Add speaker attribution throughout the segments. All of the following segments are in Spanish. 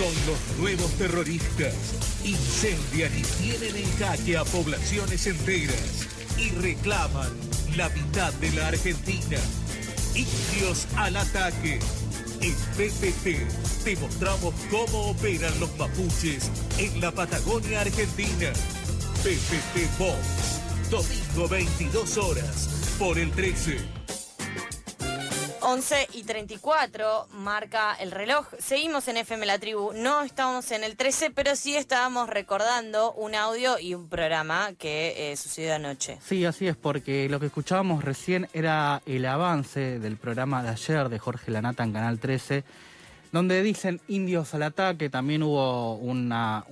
Speaker 1: Son los nuevos terroristas. Incendian y tienen en jaque a poblaciones enteras y reclaman la mitad de la Argentina. Indios al ataque. En PPT te mostramos cómo operan los mapuches en la Patagonia Argentina. PPT Box. Domingo 22 horas por el 13.
Speaker 2: 11 y 34 marca el reloj. Seguimos en FM La Tribu. No estamos en el 13, pero sí estábamos recordando un audio y un programa que eh, sucedió anoche.
Speaker 3: Sí, así es, porque lo que escuchábamos recién era el avance del programa de ayer de Jorge Lanata en Canal 13, donde dicen indios al ataque. También hubo una.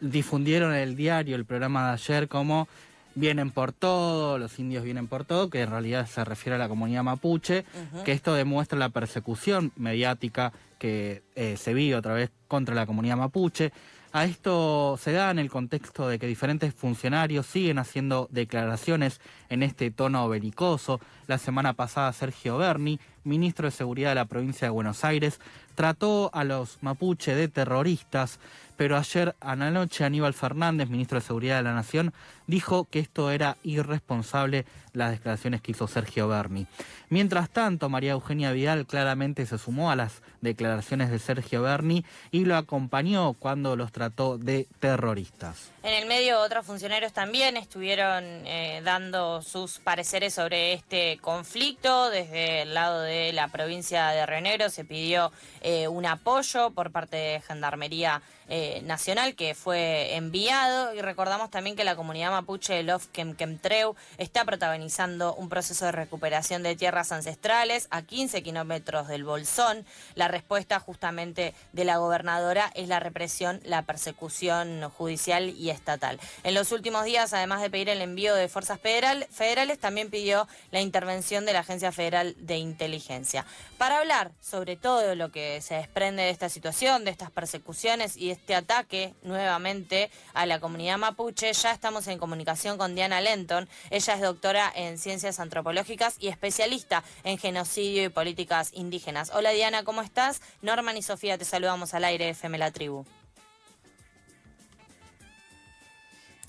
Speaker 3: difundieron el diario, el programa de ayer, como vienen por todo, los indios vienen por todo, que en realidad se refiere a la comunidad mapuche, que esto demuestra la persecución mediática que eh, se vive otra vez contra la comunidad mapuche. A esto se da en el contexto de que diferentes funcionarios siguen haciendo declaraciones en este tono belicoso. La semana pasada Sergio Berni, ministro de Seguridad de la provincia de Buenos Aires, trató a los mapuche de terroristas, pero ayer a la noche Aníbal Fernández, ministro de Seguridad de la Nación, dijo que esto era irresponsable las declaraciones que hizo Sergio Berni. Mientras tanto, María Eugenia Vidal claramente se sumó a las declaraciones de Sergio Berni y lo acompañó cuando los trató de terroristas.
Speaker 2: En el medio, otros funcionarios también estuvieron eh, dando sus pareceres sobre este conflicto. Desde el lado de la provincia de Renero se pidió eh, un apoyo por parte de Gendarmería eh, Nacional que fue enviado. Y recordamos también que la comunidad mapuche de Love Kemtreu está protagonizando un proceso de recuperación de tierras ancestrales a 15 kilómetros del Bolsón. La respuesta justamente de la gobernadora es la represión, la persecución judicial y estatal. En los últimos días, además de pedir el envío de fuerzas federales, también pidió la intervención de la Agencia Federal de Inteligencia. Para hablar sobre todo lo que se desprende de esta situación, de estas persecuciones y este ataque nuevamente a la comunidad mapuche, ya estamos en comunicación con Diana Lenton. Ella es doctora en ciencias antropológicas y especialista en genocidio y políticas indígenas. Hola Diana, ¿cómo estás? Norman y Sofía, te saludamos al aire FM La Tribu.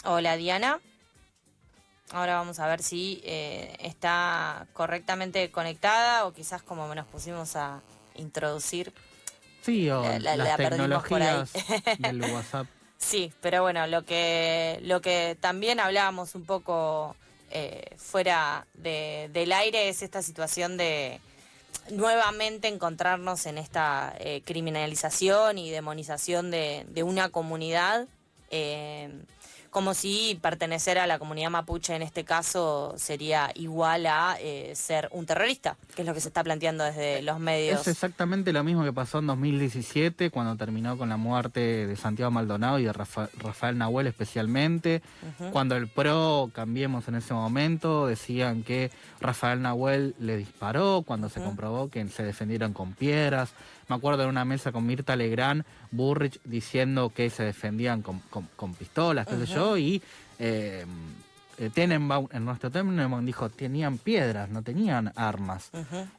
Speaker 2: Hola Diana. Ahora vamos a ver si eh, está correctamente conectada o quizás como nos pusimos a introducir.
Speaker 3: Sí, o la, las tecnologías del WhatsApp.
Speaker 2: Sí, pero bueno, lo que, lo que también hablábamos un poco eh, fuera del aire es esta situación de nuevamente encontrarnos en esta eh, criminalización y demonización de, de una comunidad como si pertenecer a la comunidad mapuche en este caso sería igual a eh, ser un terrorista, que es lo que se está planteando desde los medios.
Speaker 3: Es exactamente lo mismo que pasó en 2017, cuando terminó con la muerte de Santiago Maldonado y de Rafael Nahuel especialmente, cuando el PRO, cambiemos en ese momento, decían que Rafael Nahuel le disparó, cuando se comprobó que se defendieron con piedras. Me acuerdo de una mesa con Mirta Legrand, Burrich diciendo que se defendían con, pistolas, qué sé yo, y eh, eh, Tenenbaum, en nuestro Tenenbaum dijo, tenían piedras, no tenían armas.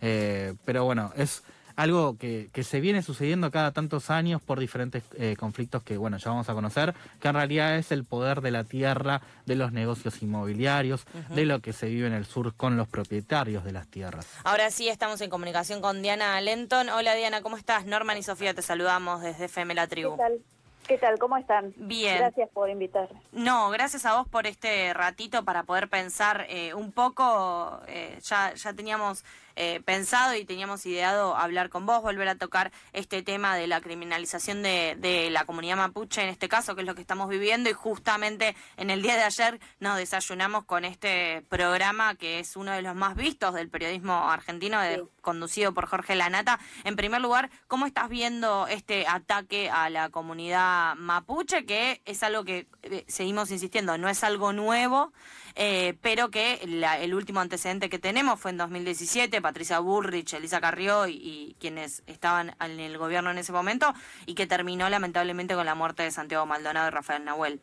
Speaker 3: Eh, pero bueno, es algo que, se viene sucediendo cada tantos años por diferentes eh, conflictos que, bueno, ya vamos a conocer, que en realidad es el poder de la tierra, de los negocios inmobiliarios, de lo que se vive en el sur con los propietarios de las tierras.
Speaker 2: Ahora sí, estamos en comunicación con Diana Lenton. Hola Diana, ¿cómo estás? Norman y Sofía te saludamos desde FM La Tribu.
Speaker 4: ¿Qué tal? ¿Qué tal? ¿Cómo están?
Speaker 2: Bien.
Speaker 4: Gracias por invitarme.
Speaker 2: No, gracias a vos por este ratito para poder pensar eh, un poco. Eh, ya, ya teníamos eh, pensado y teníamos ideado hablar con vos, volver a tocar este tema de la criminalización de, de, la comunidad mapuche en este caso, que es lo que estamos viviendo, y justamente en el día de ayer nos desayunamos con este programa que es uno de los más vistos del periodismo argentino, conducido por Jorge Lanata. En primer lugar, ¿cómo estás viendo este ataque a la comunidad mapuche? Que es algo que eh, seguimos insistiendo, no es algo nuevo. Eh, pero que el último antecedente que tenemos fue en 2017, Patricia Bullrich, Elisa Carrió y, quienes estaban en el gobierno en ese momento, y que terminó lamentablemente con la muerte de Santiago Maldonado y Rafael Nahuel.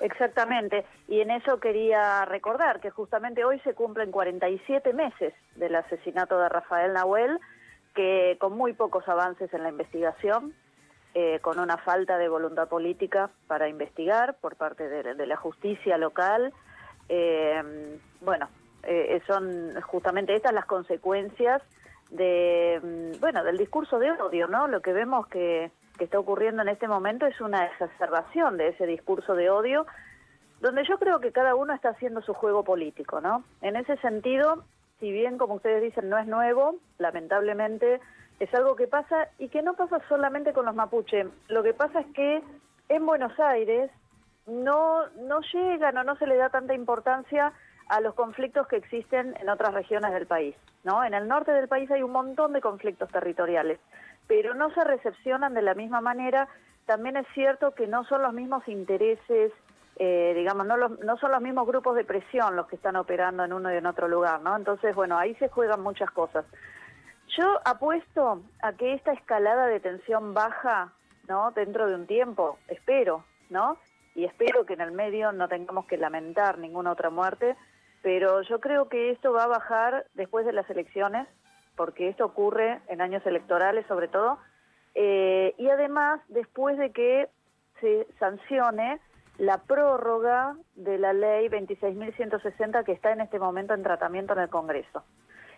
Speaker 4: Exactamente, y en eso quería recordar que justamente hoy se cumplen 47 meses del asesinato de Rafael Nahuel, que con muy pocos avances en la investigación, eh, con una falta de voluntad política para investigar por parte de, la justicia local. Eh, bueno, eh, son justamente estas las consecuencias de, mm, bueno, del discurso de odio, ¿no? Lo que vemos que, que está ocurriendo en este momento es una exacerbación de ese discurso de odio, donde yo creo que cada uno está haciendo su juego político, ¿no? En ese sentido, si bien, como ustedes dicen, no es nuevo, lamentablemente es algo que pasa y que no pasa solamente con los mapuche. Lo que pasa es que en Buenos Aires no, no llegan o no se le da tanta importancia a los conflictos que existen en otras regiones del país. ¿no? En el norte del país hay un montón de conflictos territoriales, pero no se recepcionan de la misma manera. También es cierto que no son los mismos intereses, eh, digamos, no, no son los mismos grupos de presión los que están operando en uno y en otro lugar, ¿no? Entonces, bueno, ahí se juegan muchas cosas. Yo apuesto a que esta escalada de tensión baja, ¿no? Dentro de un tiempo, espero, ¿no? Y espero que en el medio no tengamos que lamentar ninguna otra muerte, pero yo creo que esto va a bajar después de las elecciones, porque esto ocurre en años electorales sobre todo, eh, y además después de que se sancione la prórroga de la ley 26.160 que está en este momento en tratamiento en el Congreso.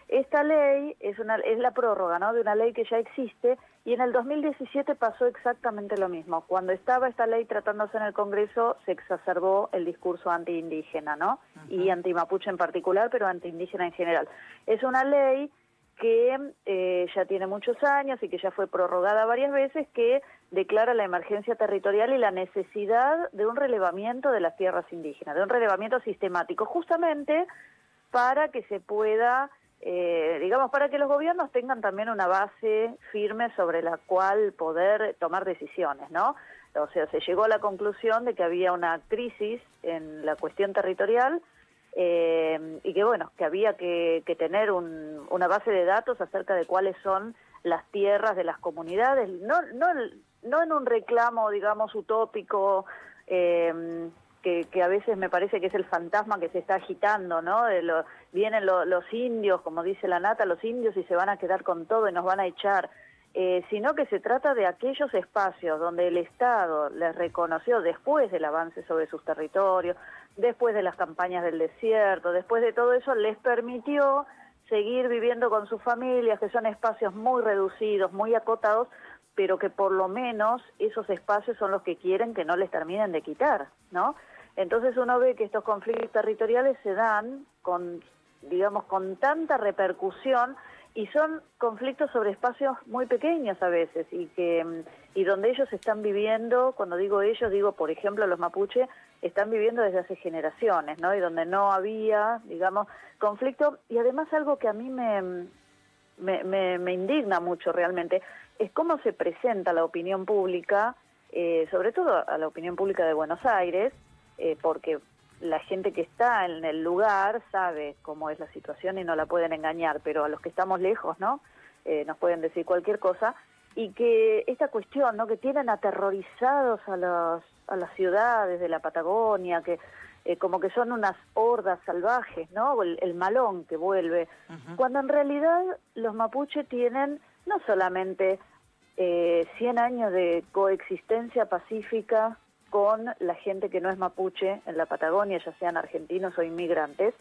Speaker 4: Esta ley es, una, es la prórroga ¿no? de una ley que ya existe y en el 2017 pasó exactamente lo mismo. Cuando estaba esta ley tratándose en el Congreso se exacerbó el discurso antiindígena ¿no? y antimapuche en particular, pero antiindígena en general. Es una ley que eh, ya tiene muchos años y que ya fue prorrogada varias veces, que declara la emergencia territorial y la necesidad de un relevamiento de las tierras indígenas, de un relevamiento sistemático, justamente para que se pueda eh, digamos, para que los gobiernos tengan también una base firme sobre la cual poder tomar decisiones, ¿no? O sea, se llegó a la conclusión de que había una crisis en la cuestión territorial eh, y que, bueno, que había que, tener una base de datos acerca de cuáles son las tierras de las comunidades, no, no, no en un reclamo, digamos, utópico, eh, que, a veces me parece que es el fantasma que se está agitando, ¿no? De lo, vienen los indios, como dice la nata, los indios y se van a quedar con todo y nos van a echar, eh, sino que se trata de aquellos espacios donde el Estado les reconoció después del avance sobre sus territorios, después de las campañas del desierto, después de todo eso, les permitió seguir viviendo con sus familias, que son espacios muy reducidos, muy acotados, pero que por lo menos esos espacios son los que quieren que no les terminen de quitar, ¿no? Entonces uno ve que estos conflictos territoriales se dan con, digamos, con tanta repercusión y son conflictos sobre espacios muy pequeños a veces y que y donde ellos están viviendo, cuando digo ellos digo por ejemplo los mapuche están viviendo desde hace generaciones, ¿no? Y donde no había, digamos, conflicto y además algo que a mí me me, me, indigna mucho realmente es cómo se presenta la opinión pública, eh, sobre todo a la opinión pública de Buenos Aires, eh, porque la gente que está en el lugar sabe cómo es la situación y no la pueden engañar, pero a los que estamos lejos, ¿no? Eh, nos pueden decir cualquier cosa y que esta cuestión, ¿no? Que tienen aterrorizados a los a las ciudades de la Patagonia, que eh, como que son unas hordas salvajes, ¿no? El, malón que vuelve, cuando en realidad los mapuche tienen no solamente eh, 100 años de coexistencia pacífica con la gente que no es mapuche en la Patagonia, ya sean argentinos o inmigrantes,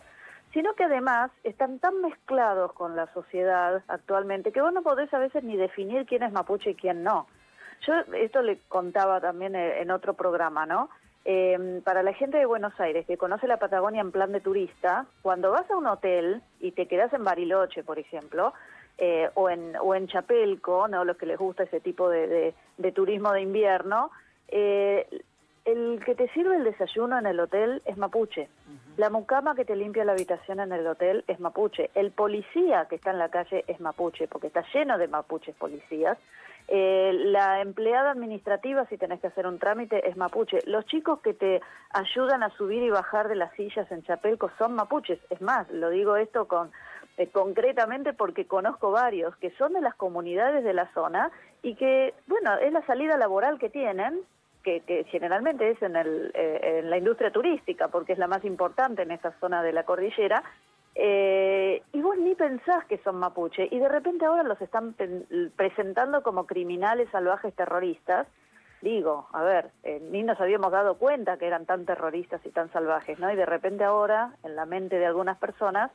Speaker 4: sino que además están tan mezclados con la sociedad actualmente que vos no podés a veces ni definir quién es mapuche y quién no. Yo esto le contaba también eh, en otro programa, ¿no? Eh, para la gente de Buenos Aires que conoce la Patagonia en plan de turista, cuando vas a un hotel y te quedas en Bariloche, por ejemplo, eh, o, en, o en Chapelco, ¿no? los que les gusta ese tipo de, de, turismo de invierno, eh, el que te sirve el desayuno en el hotel es mapuche. La mucama que te limpia la habitación en el hotel es mapuche. El policía que está en la calle es mapuche, porque está lleno de mapuches policías. Eh, la empleada administrativa, si tenés que hacer un trámite, es mapuche. Los chicos que te ayudan a subir y bajar de las sillas en Chapelco son mapuches. Es más, lo digo esto con eh, concretamente porque conozco varios que son de las comunidades de la zona y que, bueno, es la salida laboral que tienen que, generalmente es en, el, eh, en la industria turística, porque es la más importante en esta zona de la cordillera, Eh, y vos ni pensás que son mapuche, y de repente ahora los están presentando como criminales salvajes terroristas. Digo, a ver, eh, ni nos habíamos dado cuenta que eran tan terroristas y tan salvajes, ¿no? Y de repente ahora, en la mente de algunas personas,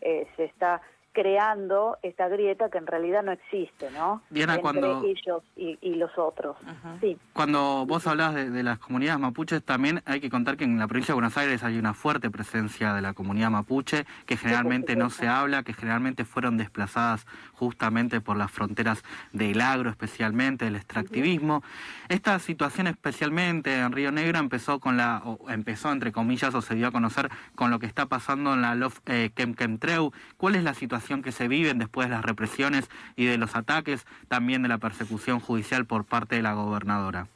Speaker 4: se está creando esta grieta que en realidad no existe, ¿no?
Speaker 3: Diana, Entre cuando...
Speaker 4: ellos y, los otros. Sí.
Speaker 3: Cuando vos hablás de, las comunidades mapuches, también hay que contar que en la provincia de Buenos Aires hay una fuerte presencia de la comunidad mapuche, que generalmente no se habla, que generalmente fueron desplazadas justamente por las fronteras del agro, especialmente del extractivismo. Esta situación especialmente en Río Negro empezó con la, o empezó entre comillas, o se dio a conocer con lo que está pasando en la Lof eh. ¿Cuál es la situación que se viven después de las represiones y de los ataques, también de la persecución judicial por parte de la gobernadora.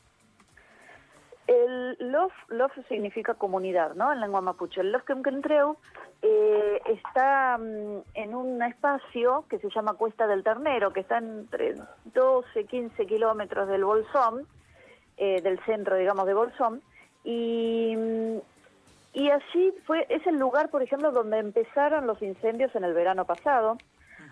Speaker 4: El Lof, Lof significa comunidad, ¿no? En lengua mapuche. El Lof Kemkentreu eh, está mm, en un espacio que se llama Cuesta del Ternero, que está entre 12, 15 kilómetros del Bolsón, eh, del centro, digamos, de Bolsón, y mm, y así fue, es el lugar, por ejemplo, donde empezaron los incendios en el verano pasado.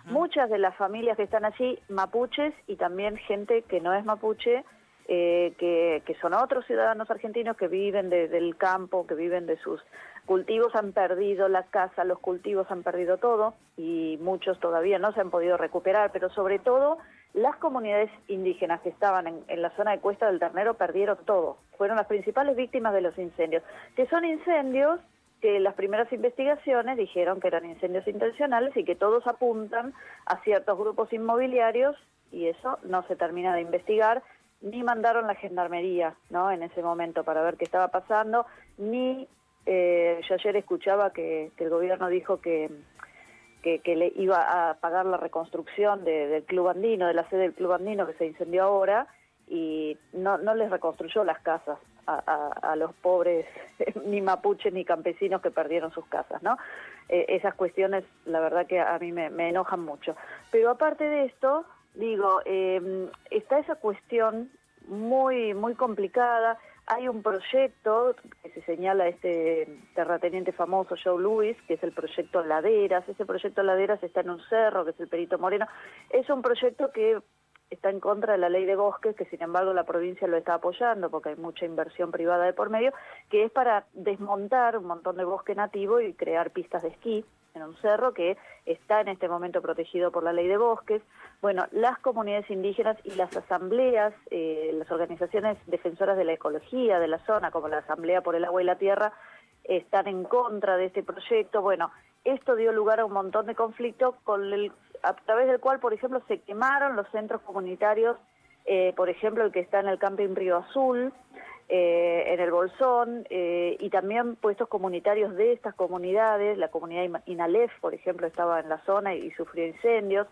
Speaker 4: Muchas de las familias que están allí, mapuches y también gente que no es mapuche, eh, que, que, son otros ciudadanos argentinos que viven del campo, que viven de sus cultivos, han perdido la casa, los cultivos han perdido todo y muchos todavía no se han podido recuperar, pero sobre todo las comunidades indígenas que estaban en, la zona de Cuesta del Ternero perdieron todo. Fueron las principales víctimas de los incendios. Que son incendios que las primeras investigaciones dijeron que eran incendios intencionales y que todos apuntan a ciertos grupos inmobiliarios y eso no se termina de investigar ni mandaron la gendarmería no en ese momento para ver qué estaba pasando ni eh, yo ayer escuchaba que el gobierno dijo que que, le iba a pagar la reconstrucción del Club Andino, de la sede del Club Andino que se incendió ahora, y no, no les reconstruyó las casas a, los pobres, ni mapuches ni campesinos que perdieron sus casas, ¿no? Eh, esas cuestiones, la verdad que a mí me, enojan mucho. Pero aparte de esto, digo, eh, está esa cuestión muy, muy complicada, hay un proyecto que se señala este terrateniente famoso Joe Lewis, que es el proyecto Laderas. Ese proyecto Laderas está en un cerro, que es el Perito Moreno. Es un proyecto que está en contra de la ley de bosques, que sin embargo la provincia lo está apoyando porque hay mucha inversión privada de por medio, que es para desmontar un montón de bosque nativo y crear pistas de esquí en un cerro que está en este momento protegido por la ley de bosques. Bueno, las comunidades indígenas y las asambleas, eh, las organizaciones defensoras de la ecología de la zona, como la Asamblea por el Agua y la Tierra, están en contra de este proyecto. Bueno, esto dio lugar a un montón de conflictos con el, a través del cual, por ejemplo, se quemaron los centros comunitarios, eh, por ejemplo, el que está en el Camping Río Azul, eh, en el Bolsón eh, y también puestos comunitarios de estas comunidades, la comunidad Inalef, por ejemplo, estaba en la zona y, sufrió incendios,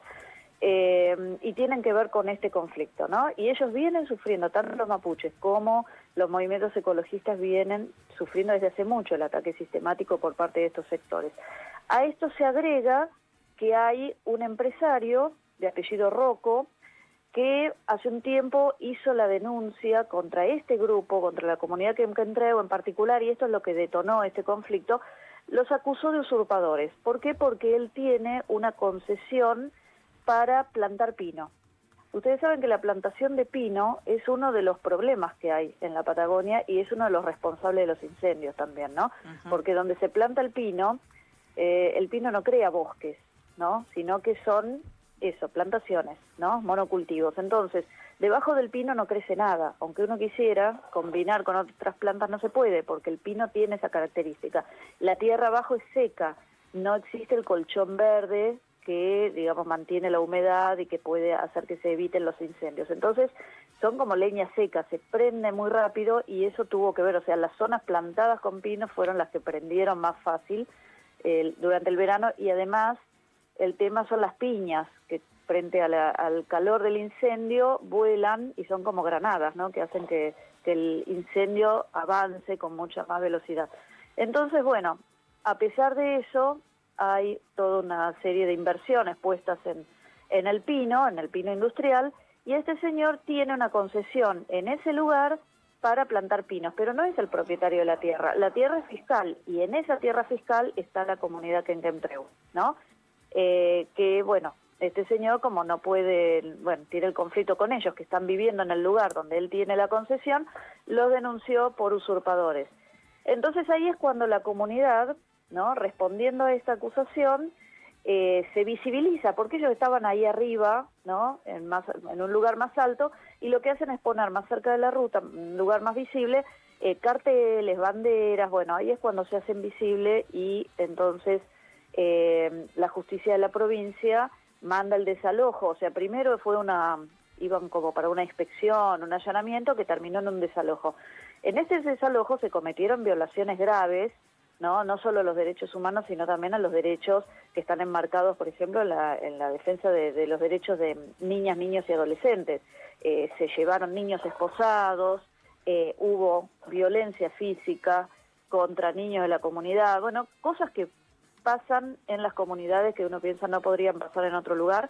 Speaker 4: eh, y tienen que ver con este conflicto, ¿no? Y ellos vienen sufriendo, tanto los mapuches como los movimientos ecologistas vienen sufriendo desde hace mucho el ataque sistemático por parte de estos sectores. A esto se agrega que hay un empresario de apellido Rocco, que hace un tiempo hizo la denuncia contra este grupo, contra la comunidad que entrego en particular, y esto es lo que detonó este conflicto, los acusó de usurpadores. ¿Por qué? Porque él tiene una concesión para plantar pino. Ustedes saben que la plantación de pino es uno de los problemas que hay en la Patagonia y es uno de los responsables de los incendios también, ¿no? Porque donde se planta el pino, eh, el pino no crea bosques, ¿no? Sino que son eso, plantaciones, ¿no? Monocultivos. Entonces, debajo del pino no crece nada. Aunque uno quisiera combinar con otras plantas, no se puede, porque el pino tiene esa característica. La tierra abajo es seca, no existe el colchón verde que, digamos, mantiene la humedad y que puede hacer que se eviten los incendios. Entonces, son como leña seca, se prende muy rápido y eso tuvo que ver, o sea, las zonas plantadas con pino fueron las que prendieron más fácil eh, durante el verano y además el tema son las piñas, que frente al calor del incendio vuelan y son como granadas, ¿no? Que hacen que, el incendio avance con mucha más velocidad. Entonces, bueno, a pesar de eso, hay toda una serie de inversiones puestas en, en el pino, en el pino industrial, y este señor tiene una concesión en ese lugar para plantar pinos, pero no es el propietario de la tierra. La tierra es fiscal y en esa tierra fiscal está la comunidad Quenquemtreu, ¿no? Eh, que, bueno, este señor como no puede, bueno, tiene el conflicto con ellos que están viviendo en el lugar donde él tiene la concesión, lo denunció por usurpadores. Entonces ahí es cuando la comunidad, ¿no? Respondiendo a esta acusación, eh, se visibiliza, porque ellos estaban ahí arriba, ¿no? En, más, en un lugar más alto, y lo que hacen es poner más cerca de la ruta, un lugar más visible, eh, carteles, banderas, bueno, ahí es cuando se hacen visible y entonces eh, la justicia de la provincia manda el desalojo, o sea, primero fue una, iban como para una inspección, un allanamiento que terminó en un desalojo. En este desalojo se cometieron violaciones graves, ¿no? no solo a los derechos humanos, sino también a los derechos que están enmarcados, por ejemplo, en la, en la defensa de, los derechos de niñas, niños y adolescentes. Eh, se llevaron niños esposados, eh, hubo violencia física contra niños de la comunidad, bueno, cosas que pasan en las comunidades que uno piensa no podrían pasar en otro lugar.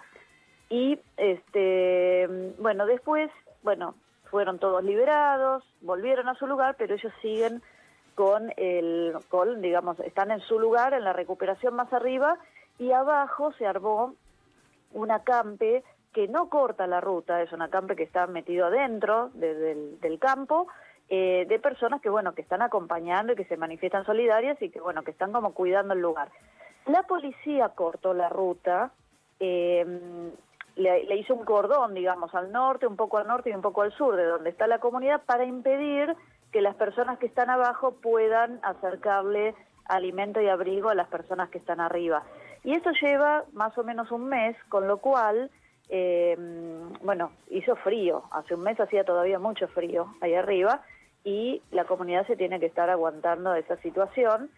Speaker 4: Y, este, bueno, después, bueno, fueron todos liberados, volvieron a su lugar, pero ellos siguen con el, con, digamos, están en su lugar, en la recuperación más arriba, y abajo se armó un acampe que no corta la ruta, es un acampe que está metido adentro del, campo, eh, de personas que, bueno, que están acompañando y que se manifiestan solidarias y que, bueno, que están como cuidando el lugar. La policía cortó la ruta, eh, le, le, hizo un cordón, digamos, al norte, un poco al norte y un poco al sur de donde está la comunidad para impedir que las personas que están abajo puedan acercarle alimento y abrigo a las personas que están arriba. Y eso lleva más o menos un mes, con lo cual, eh, bueno, hizo frío, hace un mes hacía todavía mucho frío ahí arriba y la comunidad se tiene que estar aguantando esa situación.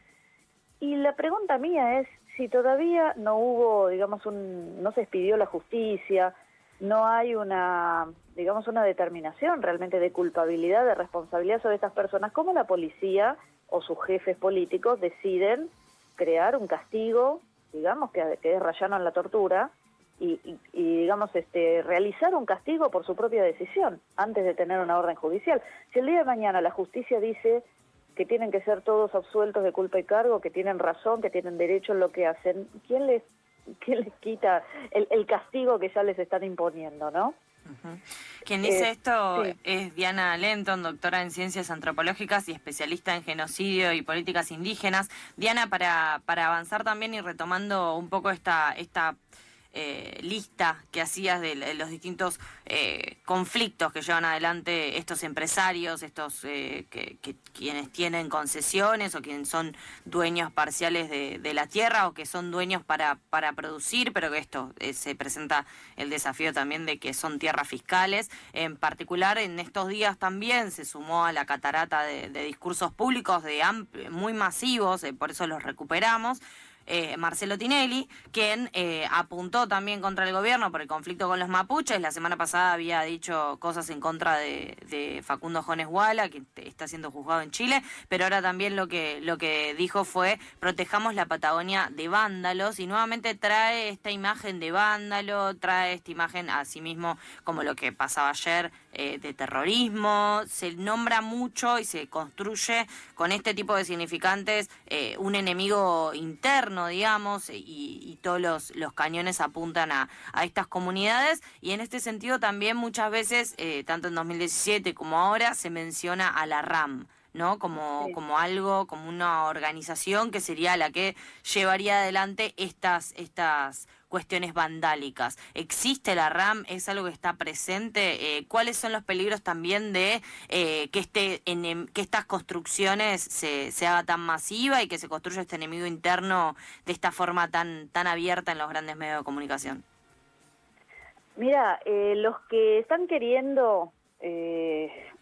Speaker 4: Y la pregunta mía es si todavía no hubo, digamos, un, no se expidió la justicia, no hay una, digamos, una determinación realmente de culpabilidad, de responsabilidad sobre estas personas, ¿cómo la policía o sus jefes políticos deciden crear un castigo, digamos, que, que es rayano en la tortura, y, digamos, este, realizar un castigo por su propia decisión, antes de tener una orden judicial. Si el día de mañana la justicia dice que tienen que ser todos absueltos de culpa y cargo, que tienen razón, que tienen derecho en lo que hacen, ¿quién les ¿qué les quita el, castigo que ya les están imponiendo, no?
Speaker 2: Quien dice eh, esto es Diana Lenton, doctora en ciencias antropológicas y especialista en genocidio y políticas indígenas. Diana, para, para avanzar también y retomando un poco esta, esta eh, lista que hacías de, los distintos eh, conflictos que llevan adelante estos empresarios, estos eh, quienes tienen concesiones o quienes son dueños parciales de, la tierra o que son dueños para, para producir, pero que esto se presenta el desafío también de que son tierras fiscales. En particular, en estos días también se sumó a la catarata de, discursos públicos de muy masivos, por eso los recuperamos eh, Marcelo Tinelli, quien eh, apuntó también contra el gobierno por el conflicto con los mapuches. La semana pasada había dicho cosas en contra de, Facundo Jones Guala, que está siendo juzgado en Chile, pero ahora también lo que, lo que dijo fue protejamos la Patagonia de vándalos y nuevamente trae esta imagen de vándalo, trae esta imagen a sí mismo como lo que pasaba ayer eh, de terrorismo, se nombra mucho y se construye con este tipo de significantes un enemigo interno digamos, y, todos los, los, cañones apuntan a, a, estas comunidades. Y en este sentido también muchas veces, eh, tanto en 2017 como ahora, se menciona a la RAM. ¿no? Como, como algo, como una organización que sería la que llevaría adelante estas, estas cuestiones vandálicas. ¿Existe la RAM? ¿Es algo que está presente? Eh, ¿Cuáles son los peligros también de eh, que, este, en, que estas construcciones se, se haga tan masiva y que se construya este enemigo interno de esta forma tan, tan abierta en los grandes medios de comunicación?
Speaker 4: Mira, eh, los que están queriendo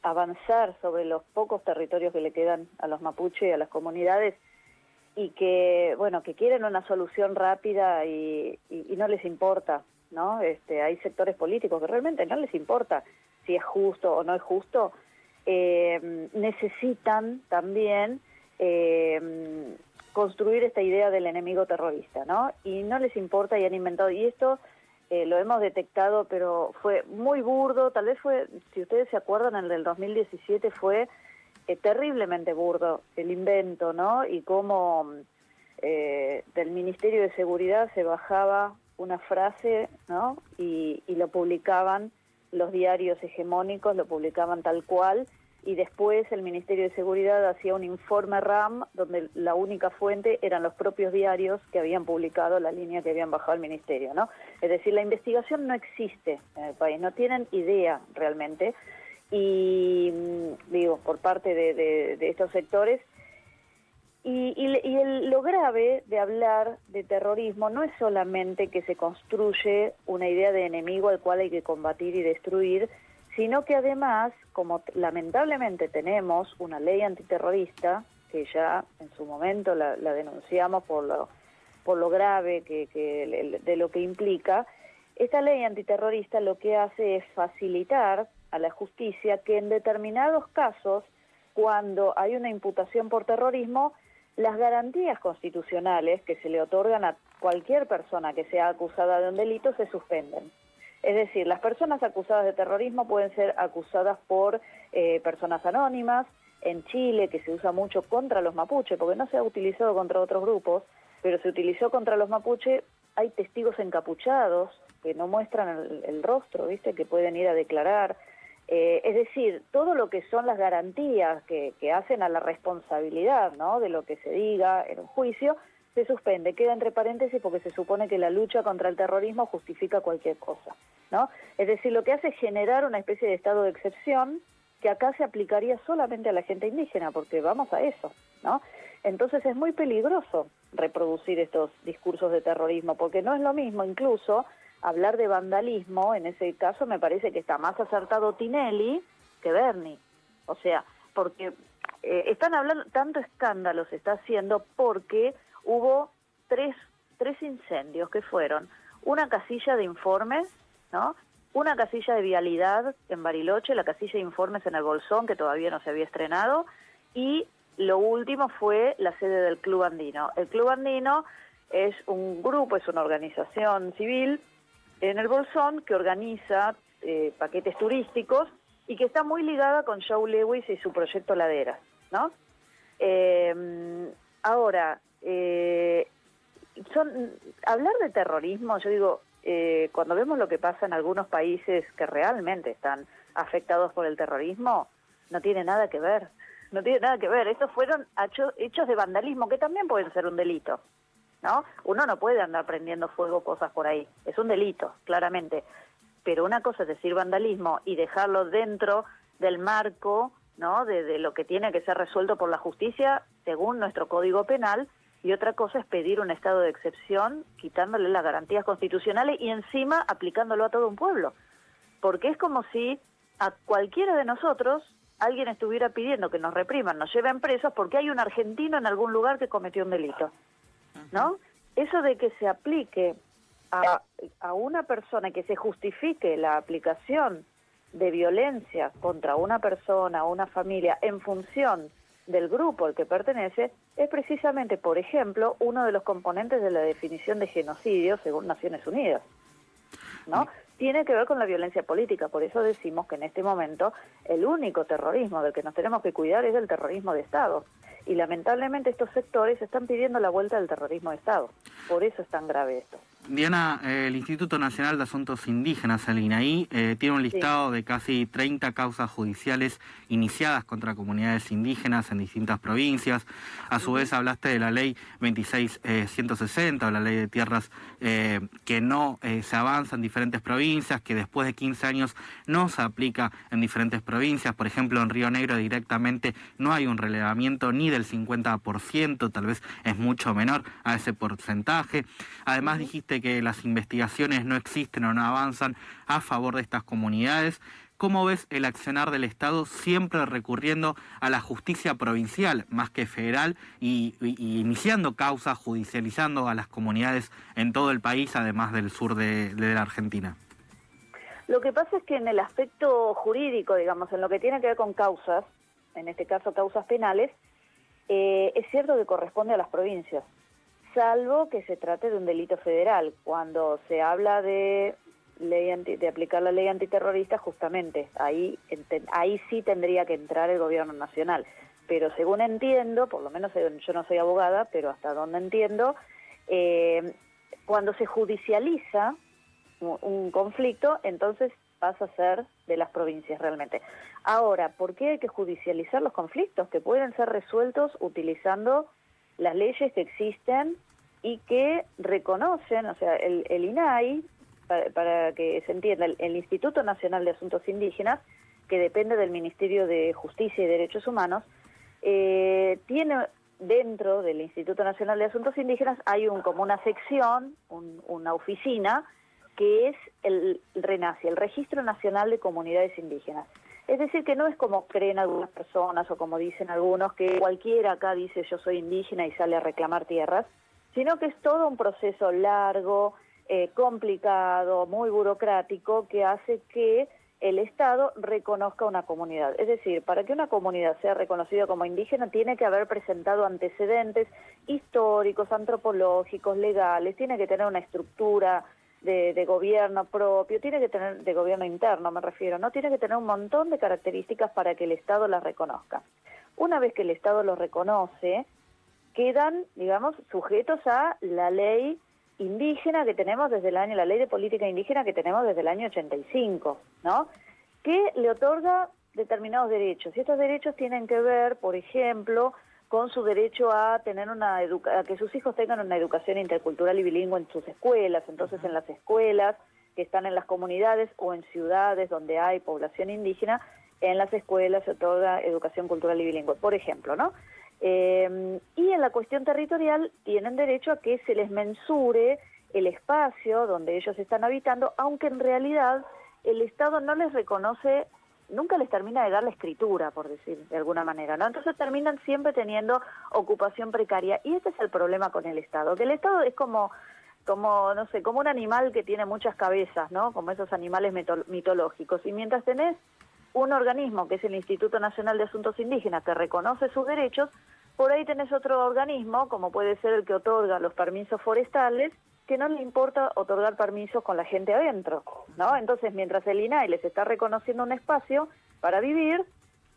Speaker 4: avanzar sobre los pocos territorios que le quedan a los mapuche y a las comunidades y que, bueno, que quieren una solución rápida y, no les importa, ¿no? Este, hay sectores políticos que realmente no les importa si es justo o no es justo, eh, necesitan también eh, construir esta idea del enemigo terrorista, ¿no? Y no les importa y han inventado, y esto eh, lo hemos detectado, pero fue muy burdo, tal vez fue, si ustedes se acuerdan, el del 2017 fue eh, terriblemente burdo el invento, ¿no? Y cómo eh, del Ministerio de Seguridad se bajaba una frase, ¿no? Y, y lo publicaban los diarios hegemónicos, lo publicaban tal cual, y después el Ministerio de Seguridad hacía un informe RAM donde la única fuente eran los propios diarios que habían publicado la línea que habían bajado el Ministerio, ¿no? Es decir, la investigación no existe en el país, no tienen idea realmente y mm, digo, por parte de, estos sectores. Y, lo grave de hablar de terrorismo no es solamente que se construye una idea de enemigo al cual hay que combatir y destruir, sino que además, como lamentablemente tenemos una ley antiterrorista, que ya en su momento la, denunciamos por lo, por lo grave que, de lo que implica, esta ley antiterrorista lo que hace es facilitar a la justicia que en determinados casos, cuando hay una imputación por terrorismo, las garantías constitucionales que se le otorgan a cualquier persona que sea acusada de un delito se suspenden. Es decir, las personas acusadas de terrorismo pueden ser acusadas por eh, personas anónimas, en Chile, que se usa mucho contra los mapuches, porque no se ha utilizado contra otros grupos, pero se utilizó contra los mapuches, hay testigos encapuchados que no muestran el, rostro, ¿viste? Que pueden ir a declarar. Eh, es decir, todo lo que son las garantías que, hacen a la responsabilidad, ¿no? De lo que se diga en un juicio, se suspende, queda entre paréntesis porque se supone que la lucha contra el terrorismo justifica cualquier cosa, ¿no? Es decir, lo que hace es generar una especie de estado de excepción que acá se aplicaría solamente a la gente indígena, porque vamos a eso, ¿no? Entonces es muy peligroso reproducir estos discursos de terrorismo, porque no es lo mismo incluso hablar de vandalismo, en ese caso me parece que está más acertado Tinelli que Bernie, o sea, porque eh, están hablando, tanto escándalo se está haciendo porque hubo tres, tres incendios que fueron una casilla de informes, ¿no? Una casilla de vialidad en Bariloche, la casilla de informes en el Bolsón, que todavía no se había estrenado, y lo último fue la sede del Club Andino. El Club Andino es un grupo, es una organización civil en el Bolsón que organiza eh, paquetes turísticos y que está muy ligada con Joe Lewis y su proyecto Ladera, ¿no? Eh, ahora, eh, son hablar de terrorismo, yo digo, eh, cuando vemos lo que pasa en algunos países que realmente están afectados por el terrorismo, no tiene nada que ver, no tiene nada que ver. Estos fueron hechos de vandalismo que también pueden ser un delito, ¿no? Uno no puede andar prendiendo fuego cosas por ahí, es un delito, claramente. Pero una cosa es decir vandalismo y dejarlo dentro del marco, ¿no? De, de lo que tiene que ser resuelto por la justicia según nuestro Código Penal y otra cosa es pedir un estado de excepción quitándole las garantías constitucionales y encima aplicándolo a todo un pueblo. Porque es como si a cualquiera de nosotros alguien estuviera pidiendo que nos repriman, nos lleven presos porque hay un argentino en algún lugar que cometió un delito. ¿No? Eso de que se aplique a, a una persona, que se justifique la aplicación de violencia contra una persona o una familia en función del grupo al que pertenece es precisamente, por ejemplo, uno de los componentes de la definición de genocidio según Naciones Unidas. ¿no? Tiene que ver con la violencia política, por eso decimos que en este momento el único terrorismo del que nos tenemos que cuidar es el terrorismo de Estado. Y lamentablemente estos sectores están pidiendo la vuelta del terrorismo de Estado. Por eso es tan grave esto.
Speaker 3: Diana, eh, el Instituto Nacional de Asuntos Indígenas, el INAI, eh, tiene un listado de casi 30 causas judiciales iniciadas contra comunidades indígenas en distintas provincias. A su vez, hablaste de la ley 26160 o la ley de tierras eh, que no se avanza en diferentes provincias, que después de 15 años no se aplica en diferentes provincias. Por ejemplo, en Río Negro directamente no hay un relevamiento ni del 50%, tal vez es mucho menor a ese porcentaje. Además, dijiste que las investigaciones no existen o no avanzan a favor de estas comunidades. ¿Cómo ves el accionar del Estado siempre recurriendo a la justicia provincial más que federal y, iniciando causas, judicializando a las comunidades en todo el país, además del sur de, la Argentina?
Speaker 4: Lo que pasa es que en el aspecto jurídico, digamos, en lo que tiene que ver con causas, en este caso causas penales, eh, es cierto que corresponde a las provincias salvo que se trate de un delito federal. Cuando se habla de ley de aplicar la ley antiterrorista, justamente ahí, ahí sí tendría que entrar el gobierno nacional. Pero según entiendo, por lo menos yo no soy abogada, pero hasta donde entiendo, eh, cuando se judicializa un conflicto, entonces pasa a ser de las provincias realmente. Ahora, ¿por qué hay que judicializar los conflictos que pueden ser resueltos utilizando las leyes que existen y que reconocen, o sea, el, INAI, para, que se entienda, el, Instituto Nacional de Asuntos Indígenas, que depende del Ministerio de Justicia y Derechos Humanos, eh, tiene dentro del Instituto Nacional de Asuntos Indígenas hay un, como una sección, una oficina, que es el RENACI, el Registro Nacional de Comunidades Indígenas. Es decir, que no es como creen algunas personas o como dicen algunos, que cualquiera acá dice yo soy indígena y sale a reclamar tierras, sino que es todo un proceso largo, eh, complicado, muy burocrático, que hace que el Estado reconozca una comunidad. Es decir, para que una comunidad sea reconocida como indígena tiene que haber presentado antecedentes históricos, antropológicos, legales, tiene que tener una estructura de, gobierno propio, tiene que tener, de gobierno interno me refiero, no tiene que tener un montón de características para que el Estado las reconozca. Una vez que el Estado los reconoce, quedan, digamos, sujetos a la ley indígena que tenemos desde el año, la ley de política indígena que tenemos desde el año 85, ¿no? Que le otorga determinados derechos. Y estos derechos tienen que ver, por ejemplo, con su derecho a tener una a que sus hijos tengan una educación intercultural y bilingüe en sus escuelas. Entonces, en las escuelas que están en las comunidades o en ciudades donde hay población indígena, en las escuelas se otorga educación cultural y bilingüe, por ejemplo, ¿no? Eh, y en la cuestión territorial tienen derecho a que se les mensure el espacio donde ellos están habitando, aunque en realidad el Estado no les reconoce nunca les termina de dar la escritura, por decir de alguna manera, ¿no? Entonces terminan siempre teniendo ocupación precaria y este es el problema con el Estado, que el Estado es como como no sé, como un animal que tiene muchas cabezas, ¿no? Como esos animales mitológicos y mientras tenés un organismo que es el Instituto Nacional de Asuntos Indígenas que reconoce sus derechos, por ahí tenés otro organismo, como puede ser el que otorga los permisos forestales, que no le importa otorgar permisos con la gente adentro, ¿no? Entonces, mientras el INAI les está reconociendo un espacio para vivir,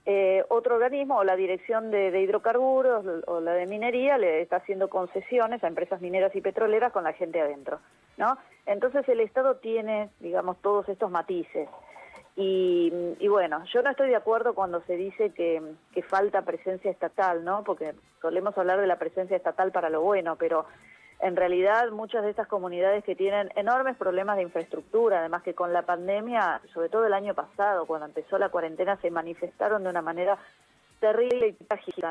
Speaker 4: eh, otro organismo o la dirección de, hidrocarburos o la de minería le está haciendo concesiones a empresas mineras y petroleras con la gente adentro, ¿no? Entonces el Estado tiene, digamos, todos estos matices. Y, y, bueno, yo no estoy de acuerdo cuando se dice que, que falta presencia estatal, ¿no? Porque solemos hablar de la presencia estatal para lo bueno, pero en realidad muchas de estas comunidades que tienen enormes problemas de infraestructura, además que con la pandemia, sobre todo el año pasado, cuando empezó la cuarentena, se manifestaron de una manera terrible y trágica,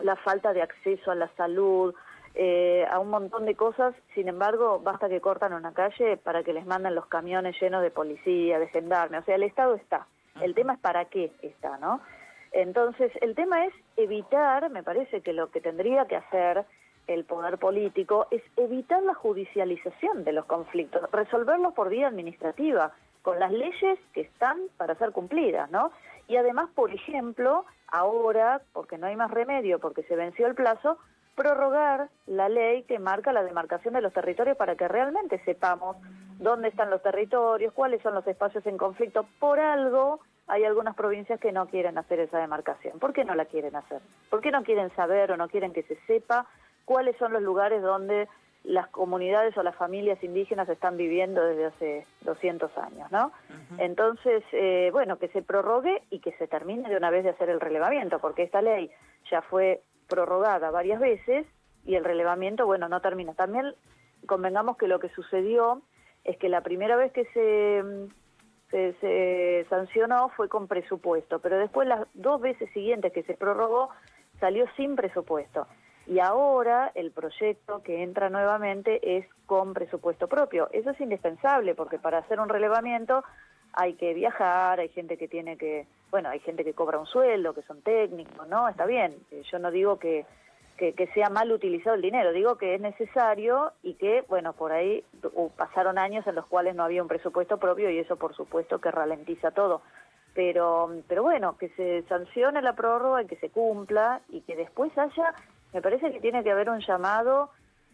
Speaker 4: la falta de acceso a la salud, eh, a un montón de cosas, sin embargo, basta que cortan una calle para que les manden los camiones llenos de policía, de gendarme, o sea, el Estado está, el tema es para qué está, ¿no? Entonces, el tema es evitar, me parece que lo que tendría que hacer el poder político es evitar la judicialización de los conflictos, resolverlos por vía administrativa, con las leyes que están para ser cumplidas, ¿no? Y además, por ejemplo, ahora, porque no hay más remedio, porque se venció el plazo, prorrogar la ley que marca la demarcación de los territorios para que realmente sepamos dónde están los territorios, cuáles son los espacios en conflicto. Por algo hay algunas provincias que no quieren hacer esa demarcación. ¿Por qué no la quieren hacer? ¿Por qué no quieren saber o no quieren que se sepa cuáles son los lugares donde las comunidades o las familias indígenas están viviendo desde hace 200 años, ¿no? Entonces, eh, bueno, que se prorrogue y que se termine de una vez de hacer el relevamiento, porque esta ley ya fue prorrogada varias veces y el relevamiento, bueno, no termina. También convengamos que lo que sucedió es que la primera vez que se, se, se sancionó fue con presupuesto, pero después las dos veces siguientes que se prorrogó salió sin presupuesto. Y ahora el proyecto que entra nuevamente es con presupuesto propio. Eso es indispensable porque para hacer un relevamiento hay que viajar, hay gente que tiene que, bueno, hay gente que cobra un sueldo, que son técnicos, ¿no? Está bien, eh, yo no digo que, que, sea mal utilizado el dinero, digo que es necesario y que, bueno, por ahí pasaron años en los cuales no había un presupuesto propio y eso por supuesto que ralentiza todo. Pero, pero bueno, que se sancione la prórroga y que se cumpla y que después haya Me parece que tiene que haber un llamado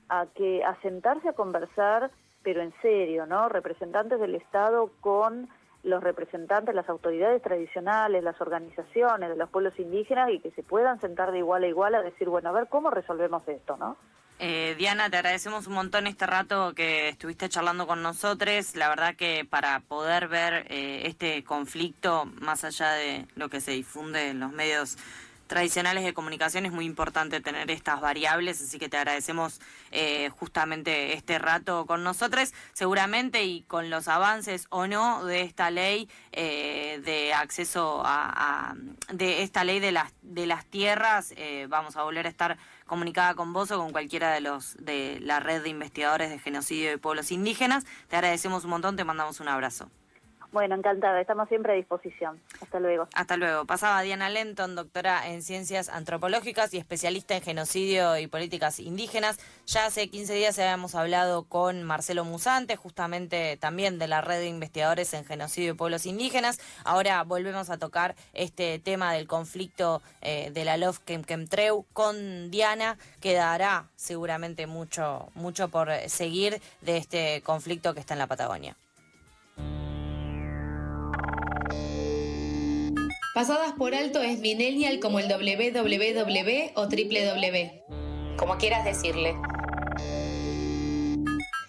Speaker 4: a que a sentarse a conversar, pero en serio, ¿no? Representantes del Estado con los representantes, las autoridades tradicionales, las organizaciones de los pueblos indígenas y que se puedan sentar de igual a igual a decir, bueno, a ver cómo resolvemos esto, ¿no?
Speaker 2: Eh, Diana, te agradecemos un montón este rato que estuviste charlando con nosotros. La verdad que para poder ver eh, este conflicto, más allá de lo que se difunde en los medios tradicionales de comunicación es muy importante tener estas variables, así que te agradecemos eh, justamente este rato con nosotros, seguramente y con los avances o no de esta ley eh, de acceso a, de esta ley de las de las tierras, eh, vamos a volver a estar comunicada con vos o con cualquiera de los de la red de investigadores de genocidio de pueblos indígenas. Te agradecemos un montón, te mandamos un abrazo.
Speaker 4: Bueno, encantada, estamos siempre a disposición. Hasta luego.
Speaker 2: Hasta luego. Pasaba Diana Lenton, doctora en ciencias antropológicas y especialista en genocidio y políticas indígenas. Ya hace 15 días habíamos hablado con Marcelo Musante, justamente también de la red de investigadores en genocidio y pueblos indígenas. Ahora volvemos a tocar este tema del conflicto eh, de la Love Kemtreu con Diana. Quedará seguramente mucho, mucho por seguir de este conflicto que está en la Patagonia.
Speaker 5: Pasadas por alto es millennial como el www o www, como quieras decirle.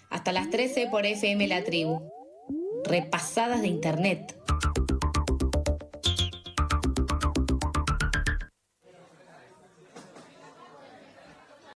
Speaker 5: Hasta las 13 por FM La Tribu. Repasadas de Internet.